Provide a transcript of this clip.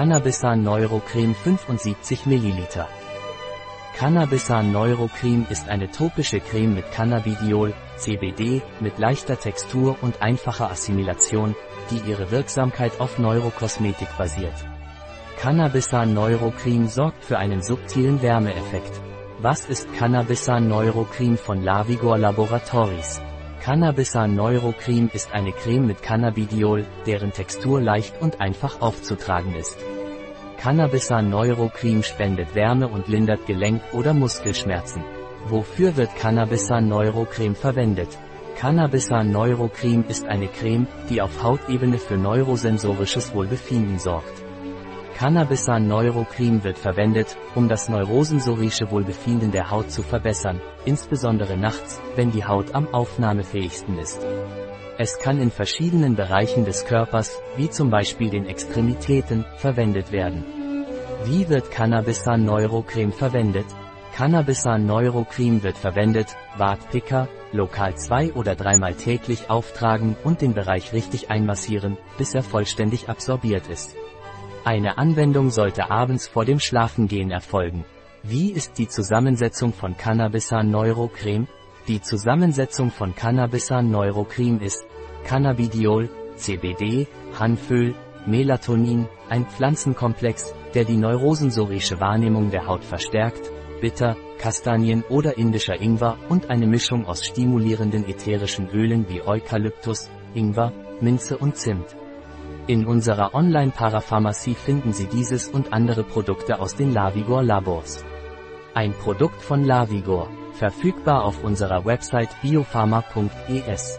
Cannabisan Neurocreme 75 ml. Cannabisan Neurocreme ist eine topische Creme mit Cannabidiol, CBD, mit leichter Textur und einfacher Assimilation, die ihre Wirksamkeit auf Neurokosmetik basiert. Cannabisan Neurocreme sorgt für einen subtilen Wärmeeffekt. Was ist Cannabisan Neurocreme von Lavigor Laboratories? Cannabisan Neurocreme ist eine Creme mit Cannabidiol, deren Textur leicht und einfach aufzutragen ist. Cannabisan Neurocreme spendet Wärme und lindert Gelenk- oder Muskelschmerzen. Wofür wird Cannabisan Neurocreme verwendet? Cannabisan Neurocreme ist eine Creme, die auf Hautebene für neurosensorisches Wohlbefinden sorgt. Cannabisan Neurocreme wird verwendet, um das neurosensorische Wohlbefinden der Haut zu verbessern, insbesondere nachts, wenn die Haut am aufnahmefähigsten ist. Es kann in verschiedenen Bereichen des Körpers, wie zum Beispiel den Extremitäten, verwendet werden. Wie wird Cannabisan Neurocreme verwendet? Cannabisan Neurocreme wird verwendet, Bartpicker, lokal zwei oder dreimal täglich auftragen und den Bereich richtig einmassieren, bis er vollständig absorbiert ist. Eine Anwendung sollte abends vor dem Schlafengehen erfolgen. Wie ist die Zusammensetzung von Cannabisan Neurocreme? Die Zusammensetzung von Cannabisan Neurocreme ist Cannabidiol, CBD, Hanföl, Melatonin, ein Pflanzenkomplex, der die neurosensorische Wahrnehmung der Haut verstärkt, Bitter, Kastanien oder indischer Ingwer und eine Mischung aus stimulierenden ätherischen Ölen wie Eukalyptus, Ingwer, Minze und Zimt. In unserer Online-Parapharmacie finden Sie dieses und andere Produkte aus den Lavigor Labors. Ein Produkt von Lavigor, verfügbar auf unserer Website biopharma.es.